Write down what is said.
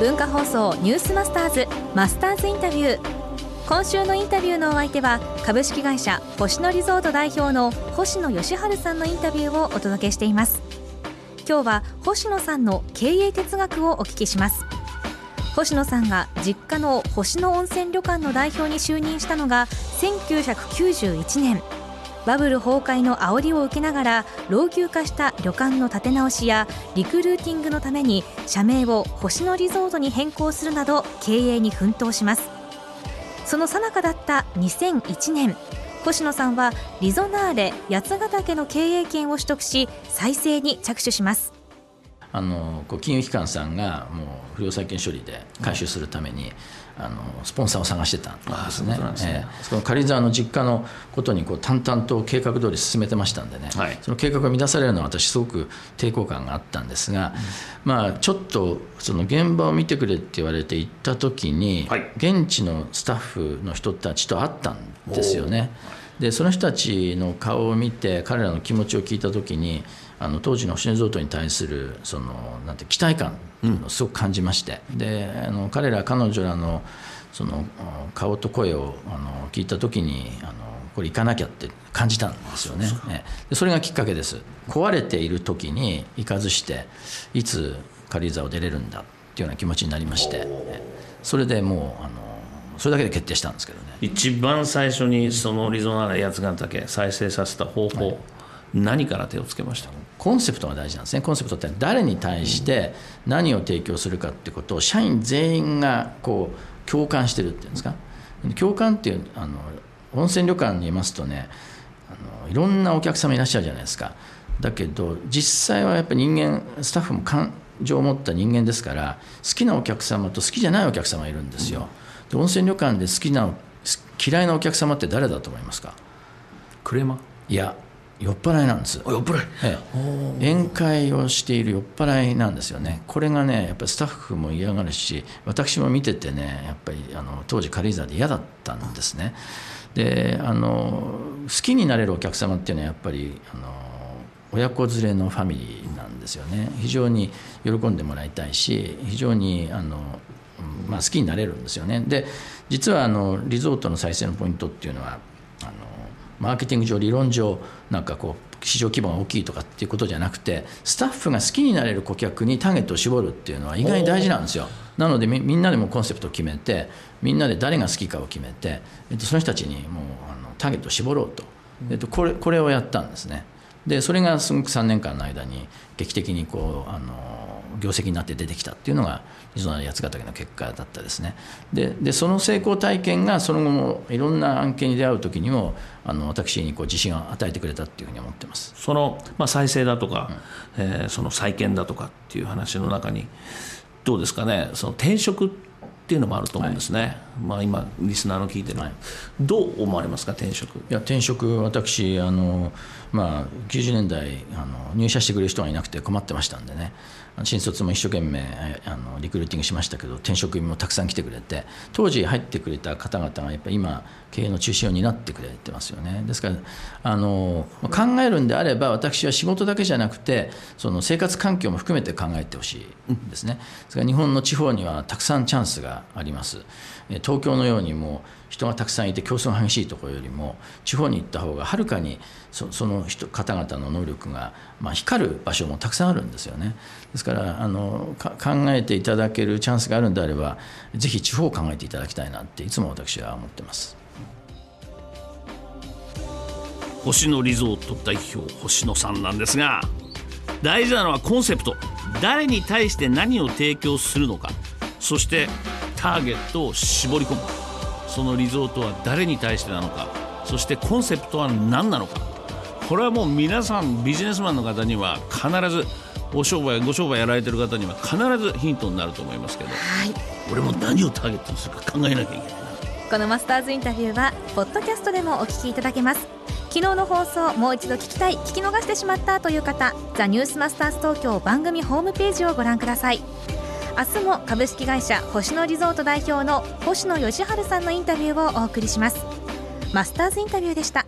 文化放送ニュースマスターズマスターズインタビュー。今週のインタビューのお相手は株式会社星野リゾート代表の星野義治さんのインタビューをお届けしています。今日は星野さんの経営哲学をお聞きします。星野さんが実家の星野温泉旅館の代表に就任したのが1991年。バブル崩壊の煽りを受けながら老朽化した旅館の建て直しやリクルーティングのために社名を星野リゾートに変更するなど経営に奮闘します。その最中だった2001年星野さんはリゾナーレ八ヶ岳の経営権を取得し再生に着手します。あのこう金融機関さんがもう不良債権処理で回収するために、あのスポンサーを探してたんですね。そね。えー、その軽井沢の実家のことにこう淡々と計画通り進めてましたんでね、はい、その計画が乱されるのは私すごく抵抗感があったんですが、うん、まあちょっとその現場を見てくれって言われて行った時に、はい、現地のスタッフの人たちと会ったんですよね。でその人たちの顔を見て彼らの気持ちを聞いた時にあの当時の星野贈答に対するそのなんて期待感をすごく感じまして、うん、であの彼ら彼女らのその顔と声をあの聞いた時にあのこれ行かなきゃって感じたんですよね。そそれがきっかけです。壊れている時に行かずしていつ軽井沢を出れるんだっていうような気持ちになりまして。それでもうあのそれだけで決定したんですけどね。一番最初にそのリゾナーレ八ヶ岳再生させた方法、はい、何から手をつけました？コンセプトが大事なんですね。コンセプトって誰に対して何を提供するかってことを社員全員がこう共感してるっていうんですか？共感っていうあの温泉旅館にいますとねあのいろんなお客様いらっしゃるじゃないですか。だけど実際はやっぱり人間スタッフも感情を持った人間ですから好きなお客様と好きじゃないお客様がいるんですよ、で温泉旅館で好きな嫌いなお客様って誰だと思いますか？クレマいや酔っ払いなんです。酔っ払い、ええ、宴会をしている酔っ払いなんですよね。これがねやっぱりスタッフも嫌がるし私も見ててねやっぱりあの当時軽井沢で嫌だったんですね。であの好きになれるお客様っていうのはやっぱりあの親子連れのファミリーなんですよね。非常に喜んでもらいたいし非常にあのまあ、好きになれるんですよね。で実はあのリゾートの再生のポイントっていうのはあのマーケティング上理論上なんかこう市場規模が大きいとかっていうことじゃなくてスタッフが好きになれる顧客にターゲットを絞るっていうのは意外に大事なんですよ。なのでみんなでもコンセプトを決めてみんなで誰が好きかを決めて、えっと、その人たちにもうあのターゲットを絞ろうと、えっと、これこれをやったんですね。でそれがすごく3年間の間に劇的にこうあの業績になって出てきたっていうのがリゾナ八ヶ岳の結果だったですね。ででその成功体験がその後もいろんな案件に出会う時にもあの私にこう自信を与えてくれたっていうふうに思ってます。その、まあ、再生だとか、うん、えー、その再建だとかっていう話の中にどうですかね。その転職っていうのもあると思うんですね、はい、まあ、今、リスナーの聞いてる、はい、どう思われますか、転職？いや転職、私あの、まあ、90年代あの、入社してくれる人がいなくて困ってましたんでね、新卒も一生懸命あのリクルーティングしましたけど転職員もたくさん来てくれて。当時入ってくれた方々がやっぱ今経営の中心を担ってくれてますよね。ですからあの考えるんであれば私は仕事だけじゃなくてその生活環境も含めて考えてほしいですね。ですから日本の地方にはたくさんチャンスがあります。東京のようにもう人がたくさんいて競争が激しいところよりも地方に行った方がはるかにそその人方々の能力が、まあ、光る場所もたくさんあるんですよね。ですからあの考えていただけるチャンスがあるんであればぜひ地方を考えていただきたいなっていつも私は思ってます。星野リゾート代表星野さんなんですが大事なのはコンセプト。誰に対して何を提供するのか。そしてターゲットを絞り込む。そのリゾートは誰に対してなのかそしてコンセプトは何なのか。これはもう皆さんビジネスマンの方には必ずお商売ご商売やられてる方には必ずヒントになると思いますけど、はい、俺も何をターゲットにするか考えなきゃいけないなこのマスターズインタビューはポッドキャストでもお聞きいただけます。昨日の放送もう一度聞きたい聞き逃してしまったという方ザニュースマスターズ東京番組ホームページをご覧ください明日も株式会社星野リゾート代表の星野義治さんのインタビューをお送りします。マスターズインタビューでした。